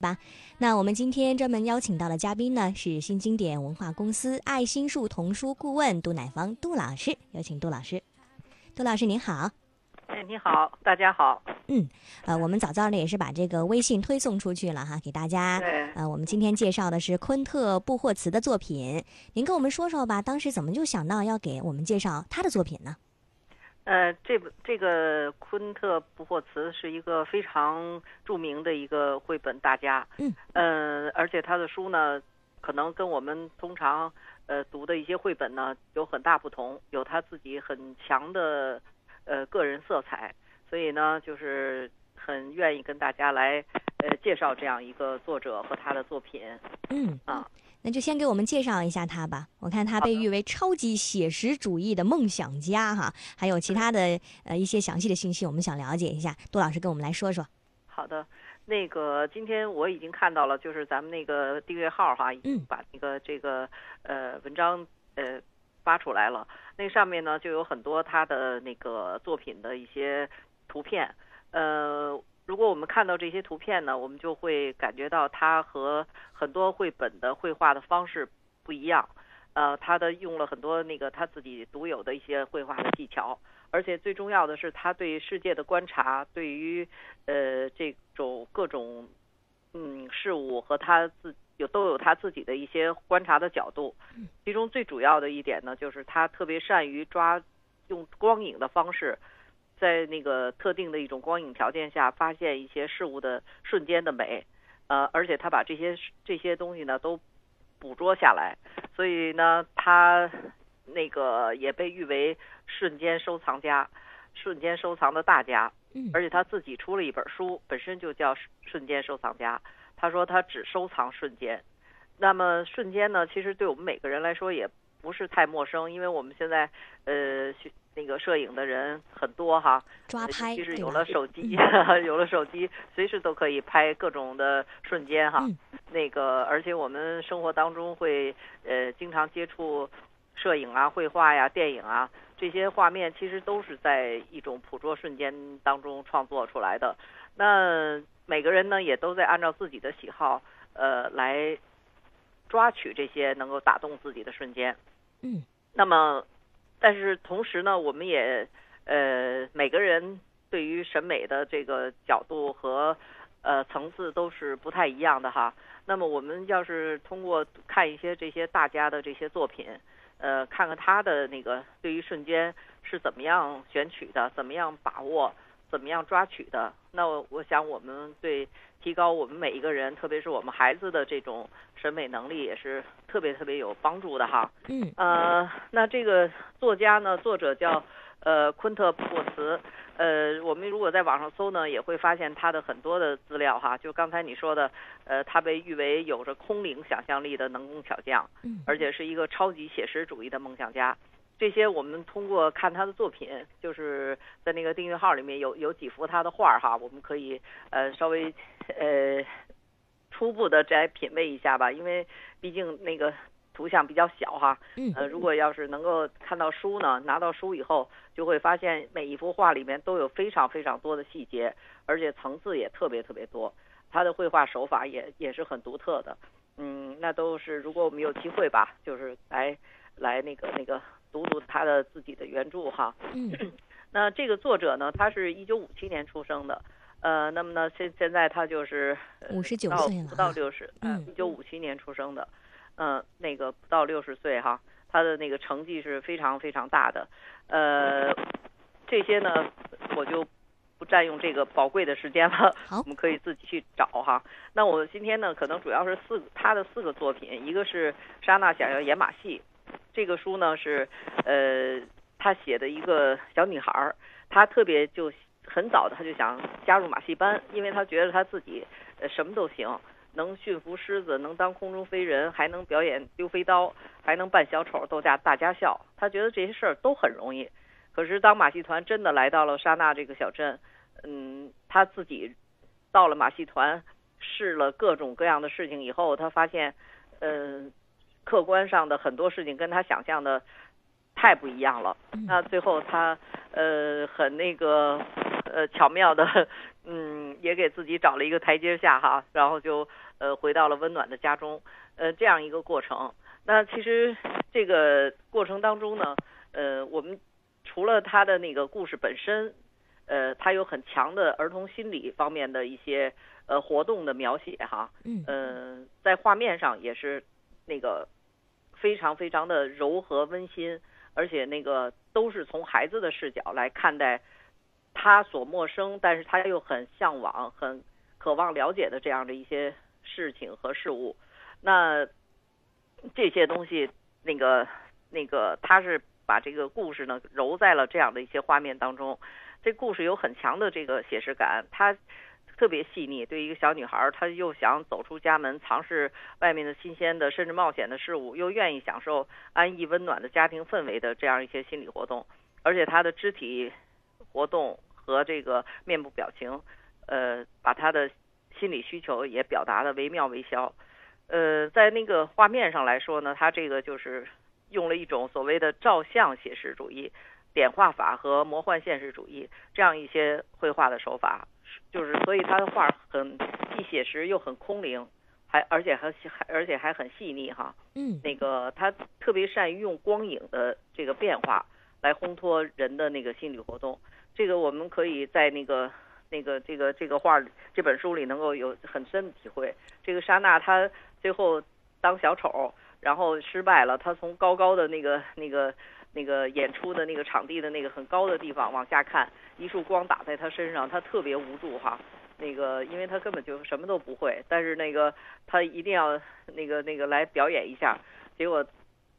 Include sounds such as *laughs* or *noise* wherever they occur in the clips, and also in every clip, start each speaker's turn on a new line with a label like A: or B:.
A: 吧，那我们今天专门邀请到的嘉宾呢，是新经典文化公司爱心树童书顾问杜乃芳杜老师，有请杜老师。杜老师您好，
B: 哎，你好，大家好。
A: 嗯，呃，我们早早的也是把这个微信推送出去了哈，给大家。
B: 对。
A: 呃，我们今天介绍的是昆特布霍茨的作品，您跟我们说说吧，当时怎么就想到要给我们介绍他的作品呢？
B: 呃，这部这个昆特布霍茨是一个非常著名的一个绘本大家，
A: 嗯，
B: 呃，而且他的书呢，可能跟我们通常呃读的一些绘本呢有很大不同，有他自己很强的呃个人色彩，所以呢，就是很愿意跟大家来呃介绍这样一个作者和他的作品，
A: 嗯
B: 啊。
A: 那就先给我们介绍一下他吧。我看他被誉为超级写实主义的梦想家哈，还有其他的呃一些详细的信息，我们想了解一下。杜老师跟我们来说说。
B: 好的，那个今天我已经看到了，就是咱们那个订阅号哈，已经把那个这个呃文章呃发出来了。那上面呢就有很多他的那个作品的一些图片，呃。如果我们看到这些图片呢，我们就会感觉到它和很多绘本的绘画的方式不一样。呃，他的用了很多那个他自己独有的一些绘画的技巧，而且最重要的是他对世界的观察，对于呃这种各种嗯事物和他自有都有他自己的一些观察的角度。其中最主要的一点呢，就是他特别善于抓用光影的方式。在那个特定的一种光影条件下，发现一些事物的瞬间的美，呃，而且他把这些这些东西呢都捕捉下来，所以呢，他那个也被誉为瞬间收藏家，瞬间收藏的大家。
A: 嗯，
B: 而且他自己出了一本书，本身就叫瞬间收藏家。他说他只收藏瞬间。那么瞬间呢，其实对我们每个人来说也不是太陌生，因为我们现在呃。那个摄影的人很多哈，
A: 抓拍
B: 其实有了手机，*laughs* 有了手机，随时都可以拍各种的瞬间哈。那个，而且我们生活当中会呃经常接触摄影啊、绘画呀、电影啊这些画面，其实都是在一种捕捉瞬间当中创作出来的。那每个人呢，也都在按照自己的喜好呃来抓取这些能够打动自己的瞬间。
A: 嗯，
B: 那么。但是同时呢，我们也呃每个人对于审美的这个角度和呃层次都是不太一样的哈。那么我们要是通过看一些这些大家的这些作品，呃，看看他的那个对于瞬间是怎么样选取的，怎么样把握，怎么样抓取的，那我想我们对。提高我们每一个人，特别是我们孩子的这种审美能力，也是特别特别有帮助的哈。
A: 嗯。
B: 呃，那这个作家呢，作者叫呃昆特布霍茨。呃，我们如果在网上搜呢，也会发现他的很多的资料哈。就刚才你说的，呃，他被誉为有着空灵想象力的能工巧匠，而且是一个超级写实主义的梦想家。这些我们通过看他的作品，就是在那个订阅号里面有有几幅他的画儿哈，我们可以呃稍微呃初步的再品味一下吧，因为毕竟那个图像比较小哈。
A: 嗯。
B: 呃，如果要是能够看到书呢，拿到书以后，就会发现每一幅画里面都有非常非常多的细节，而且层次也特别特别多。他的绘画手法也也是很独特的。嗯，那都是如果我们有机会吧，就是来来那个那个。读读他的自己的原著哈，
A: 嗯，*coughs*
B: 那这个作者呢，他是一九五七年出生的，呃，那么呢，现现在他就是
A: 五十九岁了，
B: 不到六十，嗯，一九五七年出生的，嗯，那个不到六十岁哈，他的那个成绩是非常非常大的，呃，这些呢，我就不占用这个宝贵的时间了，
A: 好，
B: 我们可以自己去找哈。那我今天呢，可能主要是四他的四个作品，一个是莎娜想要演马戏。这个书呢是，呃，他写的一个小女孩儿，她特别就很早的，他就想加入马戏班，因为他觉得他自己呃什么都行，能驯服狮子，能当空中飞人，还能表演丢飞刀，还能扮小丑逗大大家笑，他觉得这些事儿都很容易。可是当马戏团真的来到了沙纳这个小镇，嗯，他自己到了马戏团试了各种各样的事情以后，他发现，嗯。客观上的很多事情跟他想象的太不一样了。那最后他呃很那个呃巧妙的 *laughs* 嗯，也给自己找了一个台阶下哈，然后就呃回到了温暖的家中，呃，这样一个过程。那其实这个过程当中呢，呃，我们除了他的那个故事本身，呃，他有很强的儿童心理方面的一些呃活动的描写哈，嗯，在画面上也是那个非常非常的柔和温馨，而且那个都是从孩子的视角来看待。他所陌生，但是他又很向往、很渴望了解的这样的一些事情和事物，那这些东西，那个、那个，他是把这个故事呢揉在了这样的一些画面当中。这故事有很强的这个写实感，它特别细腻。对一个小女孩，她又想走出家门，尝试外面的新鲜的甚至冒险的事物，又愿意享受安逸温暖的家庭氛围的这样一些心理活动，而且她的肢体活动。和这个面部表情，呃，把他的心理需求也表达的惟妙惟肖。呃，在那个画面上来说呢，他这个就是用了一种所谓的照相写实主义、点画法和魔幻现实主义这样一些绘画的手法，就是所以他的画很既写实又很空灵，还而且还还而且还很细腻哈。
A: 嗯，
B: 那个他特别善于用光影的这个变化来烘托人的那个心理活动。这个我们可以在那个、那个、这个、这个画这本书里能够有很深的体会。这个莎娜她最后当小丑，然后失败了，她从高高的那个、那个、那个演出的那个场地的那个很高的地方往下看，一束光打在她身上，她特别无助哈。那个，因为她根本就什么都不会，但是那个她一定要那个、那个来表演一下，结果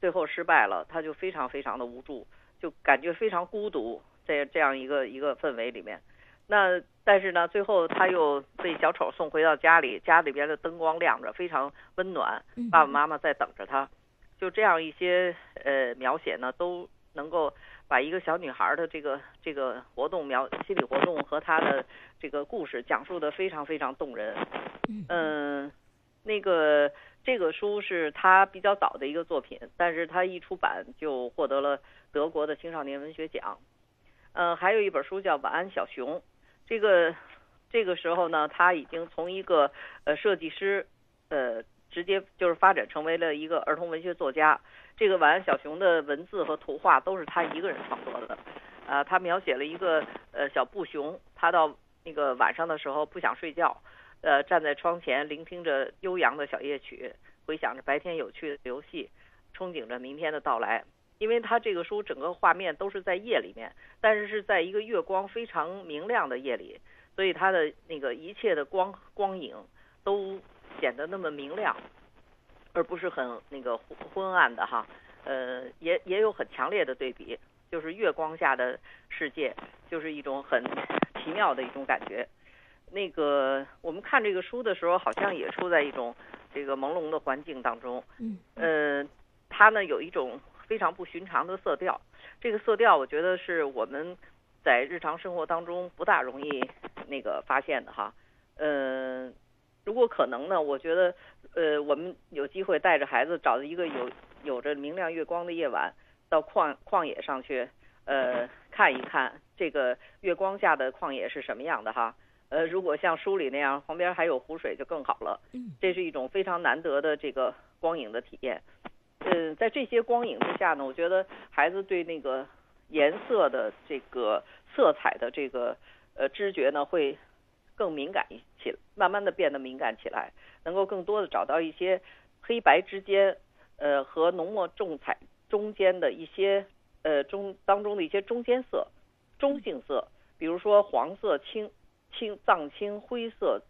B: 最后失败了，她就非常非常的无助，就感觉非常孤独。在这样一个一个氛围里面，那但是呢，最后他又被小丑送回到家里，家里边的灯光亮着，非常温暖，爸爸妈妈在等着他。就这样一些呃描写呢，都能够把一个小女孩的这个这个活动描心理活动和她的这个故事讲述的非常非常动人。嗯，那个这个书是他比较早的一个作品，但是他一出版就获得了德国的青少年文学奖。嗯，还有一本书叫《晚安小熊》，这个这个时候呢，他已经从一个呃设计师，呃，直接就是发展成为了一个儿童文学作家。这个《晚安小熊》的文字和图画都是他一个人创作的。啊，他描写了一个呃小布熊，他到那个晚上的时候不想睡觉，呃，站在窗前聆听着悠扬的小夜曲，回想着白天有趣的游戏，憧憬着明天的到来。因为他这个书整个画面都是在夜里面，但是是在一个月光非常明亮的夜里，所以它的那个一切的光光影都显得那么明亮，而不是很那个昏暗的哈。呃，也也有很强烈的对比，就是月光下的世界，就是一种很奇妙的一种感觉。那个我们看这个书的时候，好像也处在一种这个朦胧的环境当中。
A: 嗯。
B: 呃，它呢有一种。非常不寻常的色调，这个色调我觉得是我们在日常生活当中不大容易那个发现的哈。嗯，如果可能呢，我觉得呃，我们有机会带着孩子找一个有有着明亮月光的夜晚，到旷旷野上去呃看一看这个月光下的旷野是什么样的哈。呃，如果像书里那样旁边还有湖水就更好了。
A: 嗯，
B: 这是一种非常难得的这个光影的体验。嗯，在这些光影之下呢，我觉得孩子对那个颜色的这个色彩的这个呃知觉呢，会更敏感一起，慢慢的变得敏感起来，能够更多的找到一些黑白之间，呃和浓墨重彩中间的一些呃中当中的一些中间色、中性色，比如说黄色、青青藏青、灰色。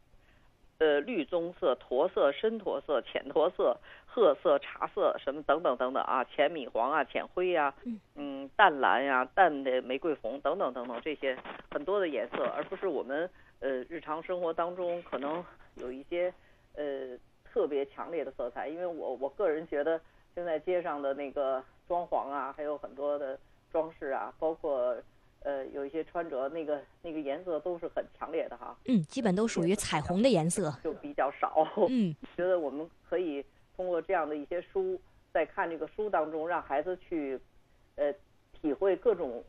B: 呃，绿棕色、驼色、深驼色、浅驼色、褐色、茶色，什么等等等等啊，浅米黄啊，浅灰呀，嗯，淡蓝呀，淡的玫瑰红等等等等，这些很多的颜色，而不是我们呃日常生活当中可能有一些呃特别强烈的色彩。因为我我个人觉得，现在街上的那个装潢啊，还有很多的装饰啊，包括。呃，有一些穿着那个那个颜色都是很强烈的哈。
A: 嗯，基本都属于彩虹的颜色，
B: 就比较少。
A: 嗯，*laughs*
B: 觉得我们可以通过这样的一些书，在看这个书当中，让孩子去呃体会各种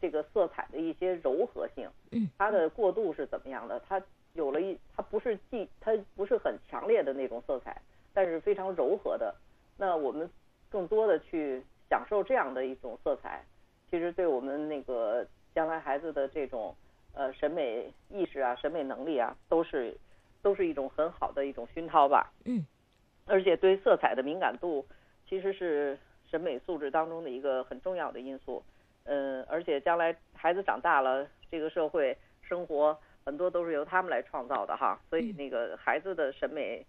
B: 这个色彩的一些柔和性，
A: 嗯，
B: 它的过渡是怎么样的？它有了一，它不是既它不是很强烈的那种色彩，但是非常柔和的。那我们更多的去享受这样的一种色彩，其实对我们那个将来孩子的这种呃审美意识啊、审美能力啊，都是都是一种很好的一种熏陶吧。
A: 嗯，
B: 而且对色彩的敏感度，其实是审美素质当中的一个很重要的因素。嗯，而且将来孩子长大了，这个社会生活很多都是由他们来创造的哈，所以那个孩子的审美，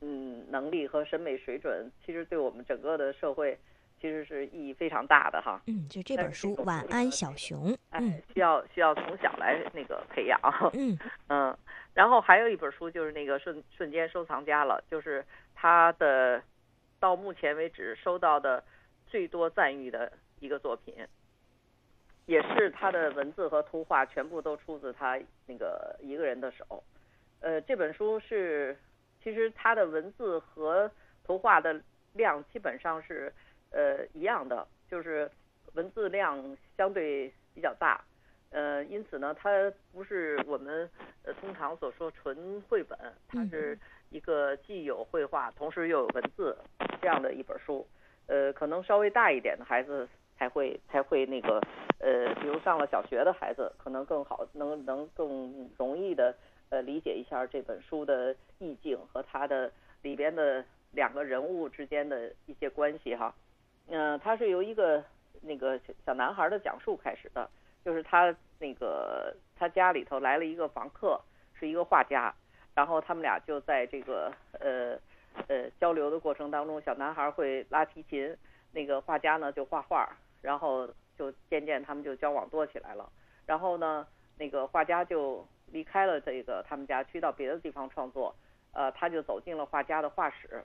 B: 嗯，能力和审美水准，其实对我们整个的社会其实是意义非常大的哈。
A: 嗯，就这本书《晚安小熊》，
B: 嗯，需要需要从小来那个培养。
A: 嗯 *laughs*
B: 嗯，然后还有一本书就是那个瞬瞬间收藏家了，就是他的到目前为止收到的最多赞誉的一个作品。也是他的文字和图画全部都出自他那个一个人的手，呃，这本书是其实他的文字和图画的量基本上是呃一样的，就是文字量相对比较大，呃，因此呢，它不是我们呃通常所说纯绘本，它是一个既有绘画，同时又有文字这样的一本书，呃，可能稍微大一点的孩子。才会才会那个呃，比如上了小学的孩子，可能更好能能更容易的呃理解一下这本书的意境和它的里边的两个人物之间的一些关系哈。嗯，它是由一个那个小男孩的讲述开始的，就是他那个他家里头来了一个房客，是一个画家，然后他们俩就在这个呃呃交流的过程当中，小男孩会拉提琴，那个画家呢就画画。然后就渐渐他们就交往多起来了，然后呢，那个画家就离开了这个他们家，去到别的地方创作，呃，他就走进了画家的画室，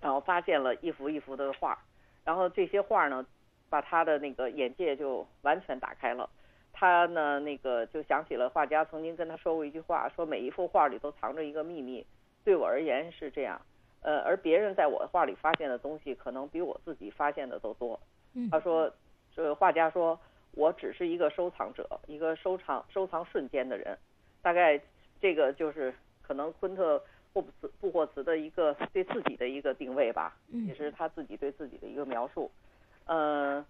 B: 然后发现了一幅一幅的画，然后这些画呢，把他的那个眼界就完全打开了，他呢那个就想起了画家曾经跟他说过一句话，说每一幅画里都藏着一个秘密，对我而言是这样，呃，而别人在我画里发现的东西，可能比我自己发现的都多。他说：“这画家说，我只是一个收藏者，一个收藏收藏瞬间的人。大概这个就是可能昆特霍布斯布霍茨的一个对自己的一个定位吧，也是他自己对自己的一个描述。呃，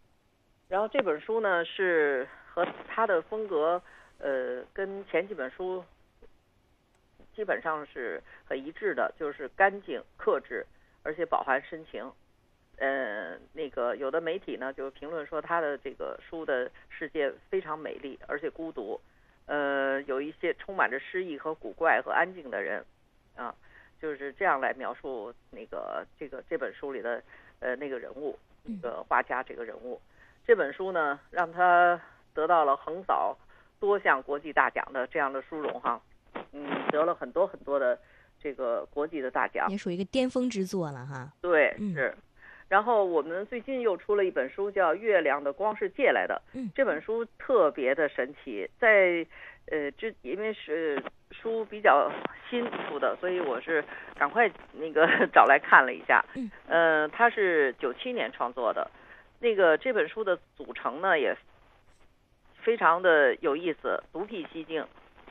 B: 然后这本书呢是和他的风格，呃，跟前几本书基本上是很一致的，就是干净克制，而且饱含深情。”呃，那个有的媒体呢就评论说他的这个书的世界非常美丽，而且孤独。呃，有一些充满着诗意和古怪和安静的人，啊，就是这样来描述那个这个这本书里的呃那个人物，那个画家这个人物。这本书呢，让他得到了横扫多项国际大奖的这样的殊荣哈，嗯，得了很多很多的这个国际的大奖，
A: 也属于一个巅峰之作了哈。
B: 对，是。然后我们最近又出了一本书，叫《月亮的光是借来的》。
A: 嗯，
B: 这本书特别的神奇，在呃，这因为是书比较新出的，所以我是赶快那个 *laughs* 找来看了一下。
A: 嗯，
B: 呃，它是九七年创作的，那个这本书的组成呢也非常的有意思，独辟蹊径。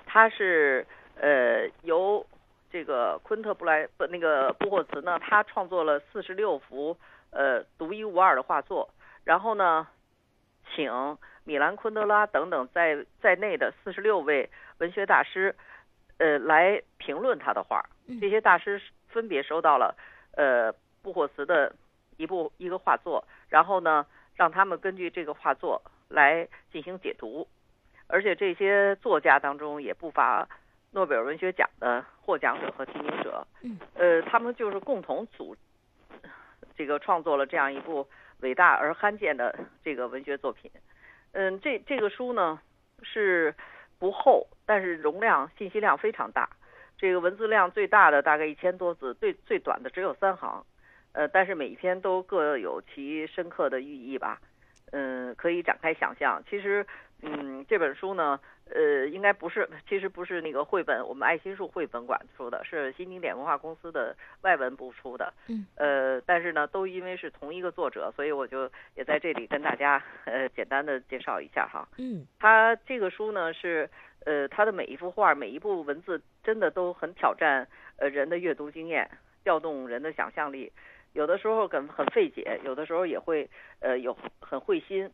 B: 它是呃由这个昆特布莱不那个布霍茨呢，他创作了四十六幅。呃，独一无二的画作，然后呢，请米兰昆德拉等等在在内的四十六位文学大师，呃，来评论他的画。这些大师分别收到了呃布霍茨的一部一个画作，然后呢，让他们根据这个画作来进行解读。而且这些作家当中也不乏诺贝尔文学奖的获奖者和提名者。呃，他们就是共同组。这个创作了这样一部伟大而罕见的这个文学作品，嗯，这这个书呢是不厚，但是容量信息量非常大。这个文字量最大的大概一千多字，最最短的只有三行，呃，但是每一篇都各有其深刻的寓意吧，嗯，可以展开想象。其实嗯，这本书呢，呃，应该不是，其实不是那个绘本，我们爱心树绘本馆出的，是新经典文化公司的外文部出的。
A: 嗯。
B: 呃，但是呢，都因为是同一个作者，所以我就也在这里跟大家呃简单的介绍一下哈。
A: 嗯。
B: 他这个书呢是，呃，他的每一幅画、每一部文字，真的都很挑战呃人的阅读经验，调动人的想象力。有的时候很很费解，有的时候也会呃有很会心。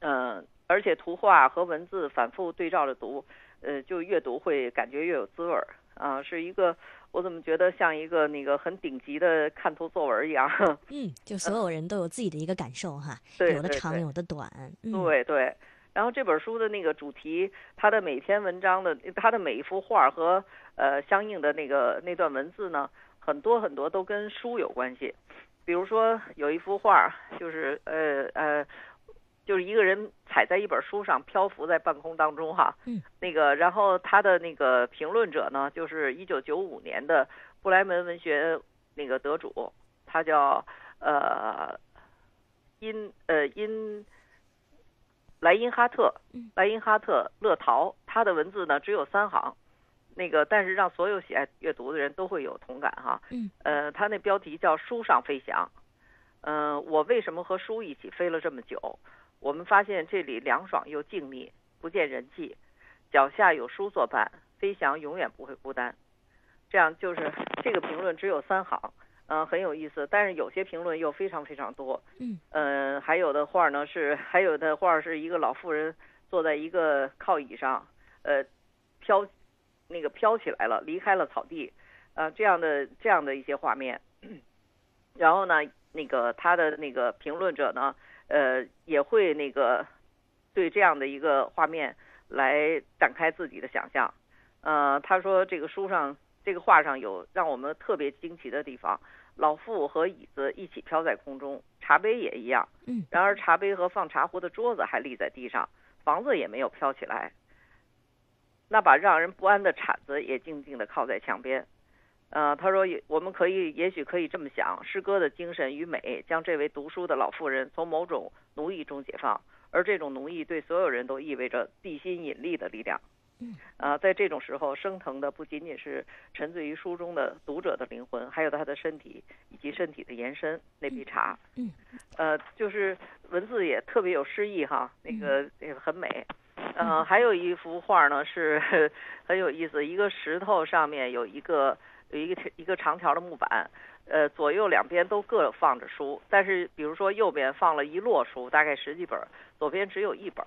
B: 嗯。而且图画和文字反复对照着读，呃，就越读会感觉越有滋味儿啊，是一个我怎么觉得像一个那个很顶级的看图作文一样。*laughs*
A: 嗯，就所有人都有自己的一个感受哈，
B: 有
A: 的长有的短。
B: 对对。然后这本书的那个主题，它的每篇文章的，它的每一幅画和呃相应的那个那段文字呢，很多很多都跟书有关系。比如说有一幅画，就是呃呃。就是一个人踩在一本书上，漂浮在半空当中，哈，
A: 嗯，
B: 那个，然后他的那个评论者呢，就是一九九五年的布莱门文学那个得主，他叫呃，因呃因莱因哈特，莱因哈特勒陶，他的文字呢只有三行，那个，但是让所有喜爱阅读的人都会有同感，哈，
A: 嗯，
B: 呃，他那标题叫书上飞翔，嗯，我为什么和书一起飞了这么久？我们发现这里凉爽又静谧，不见人迹，脚下有书作伴，飞翔永远不会孤单。这样就是这个评论只有三行，嗯，很有意思。但是有些评论又非常非常多，
A: 嗯，
B: 呃，还有的画呢是，*laughs* 还有的画是一个老妇人坐在一个靠椅上，呃，飘，那个飘起来了，离开了草地，呃，这样的这样的一些画面。然后呢，那个他的那个评论者呢？呃，也会那个对这样的一个画面来展开自己的想象。呃，他说这个书上这个画上有让我们特别惊奇的地方，老妇和椅子一起飘在空中，茶杯也一样。
A: 嗯。
B: 然而茶杯和放茶壶的桌子还立在地上，房子也没有飘起来。那把让人不安的铲子也静静地靠在墙边。呃，他说，我们可以，也许可以这么想：诗歌的精神与美，将这位读书的老妇人从某种奴役中解放，而这种奴役对所有人都意味着地心引力的力量。
A: 嗯，
B: 啊，在这种时候，升腾的不仅仅是沉醉于书中的读者的灵魂，还有他的身体以及身体的延伸——那杯茶。
A: 嗯，
B: 呃，就是文字也特别有诗意哈，那个那个很美。呃，还有一幅画呢，是 *laughs* 很有意思，一个石头上面有一个。有一个一个长条的木板，呃，左右两边都各放着书，但是比如说右边放了一摞书，大概十几本，左边只有一本，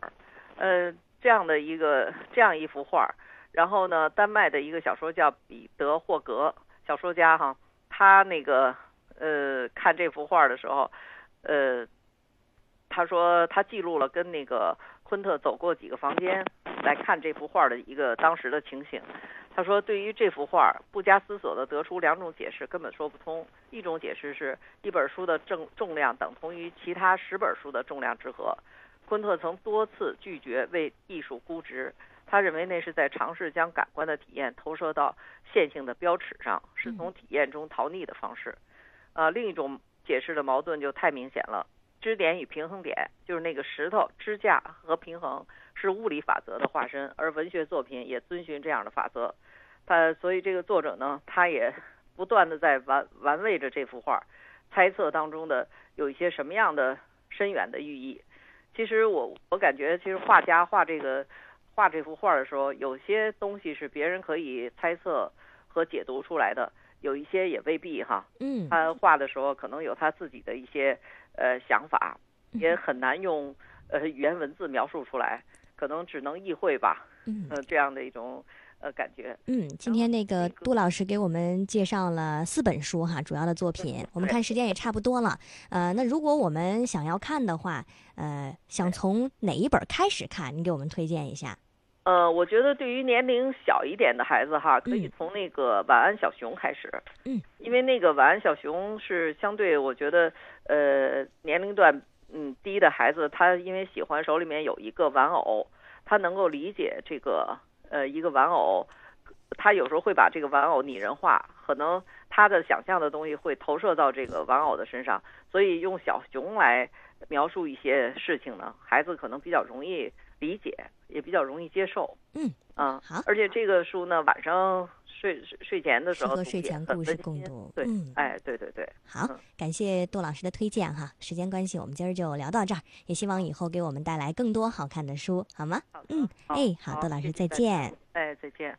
B: 呃，这样的一个这样一幅画。然后呢，丹麦的一个小说叫彼得霍格小说家哈，他那个呃看这幅画的时候，呃，他说他记录了跟那个昆特走过几个房间来看这幅画的一个当时的情形。他说：“对于这幅画，不加思索地得出两种解释，根本说不通。一种解释是一本书的重重量等同于其他十本书的重量之和。昆特曾多次拒绝为艺术估值，他认为那是在尝试将感官的体验投射到线性的标尺上，是从体验中逃匿的方式。呃，另一种解释的矛盾就太明显了。支点与平衡点就是那个石头支架和平衡。”是物理法则的化身，而文学作品也遵循这样的法则。他所以这个作者呢，他也不断的在玩玩味着这幅画，猜测当中的有一些什么样的深远的寓意。其实我我感觉，其实画家画这个画这幅画的时候，有些东西是别人可以猜测和解读出来的，有一些也未必哈。
A: 嗯。
B: 他画的时候可能有他自己的一些呃想法，也很难用呃语言文字描述出来。可能只能意会吧，
A: 嗯，
B: 呃，这样的一种呃感觉。
A: 嗯，今天那个杜老师给我们介绍了四本书哈，主要的作品。我们看时间也差不多了，呃，那如果我们想要看的话，呃，想从哪一本开始看？你给我们推荐一下。
B: 呃，我觉得对于年龄小一点的孩子哈，可以从那个《晚安小熊》开始。
A: 嗯，
B: 因为那个《晚安小熊》是相对我觉得呃年龄段。嗯，低的孩子他因为喜欢手里面有一个玩偶，他能够理解这个呃一个玩偶，他有时候会把这个玩偶拟人化，可能他的想象的东西会投射到这个玩偶的身上，所以用小熊来描述一些事情呢，孩子可能比较容易理解，也比较容易接受。
A: 嗯，
B: 啊，
A: 好。
B: 而且这个书呢，晚上睡睡前的时候，
A: 睡前故事共读。
B: 对，嗯哎，对对对。
A: 好，感谢杜老师的推荐哈。时间关系，我们今儿就聊到这儿，也希望以后给我们带来更多好看的书，好吗？
B: 好
A: 嗯，哎，好，杜老师再见。
B: 哎，再见。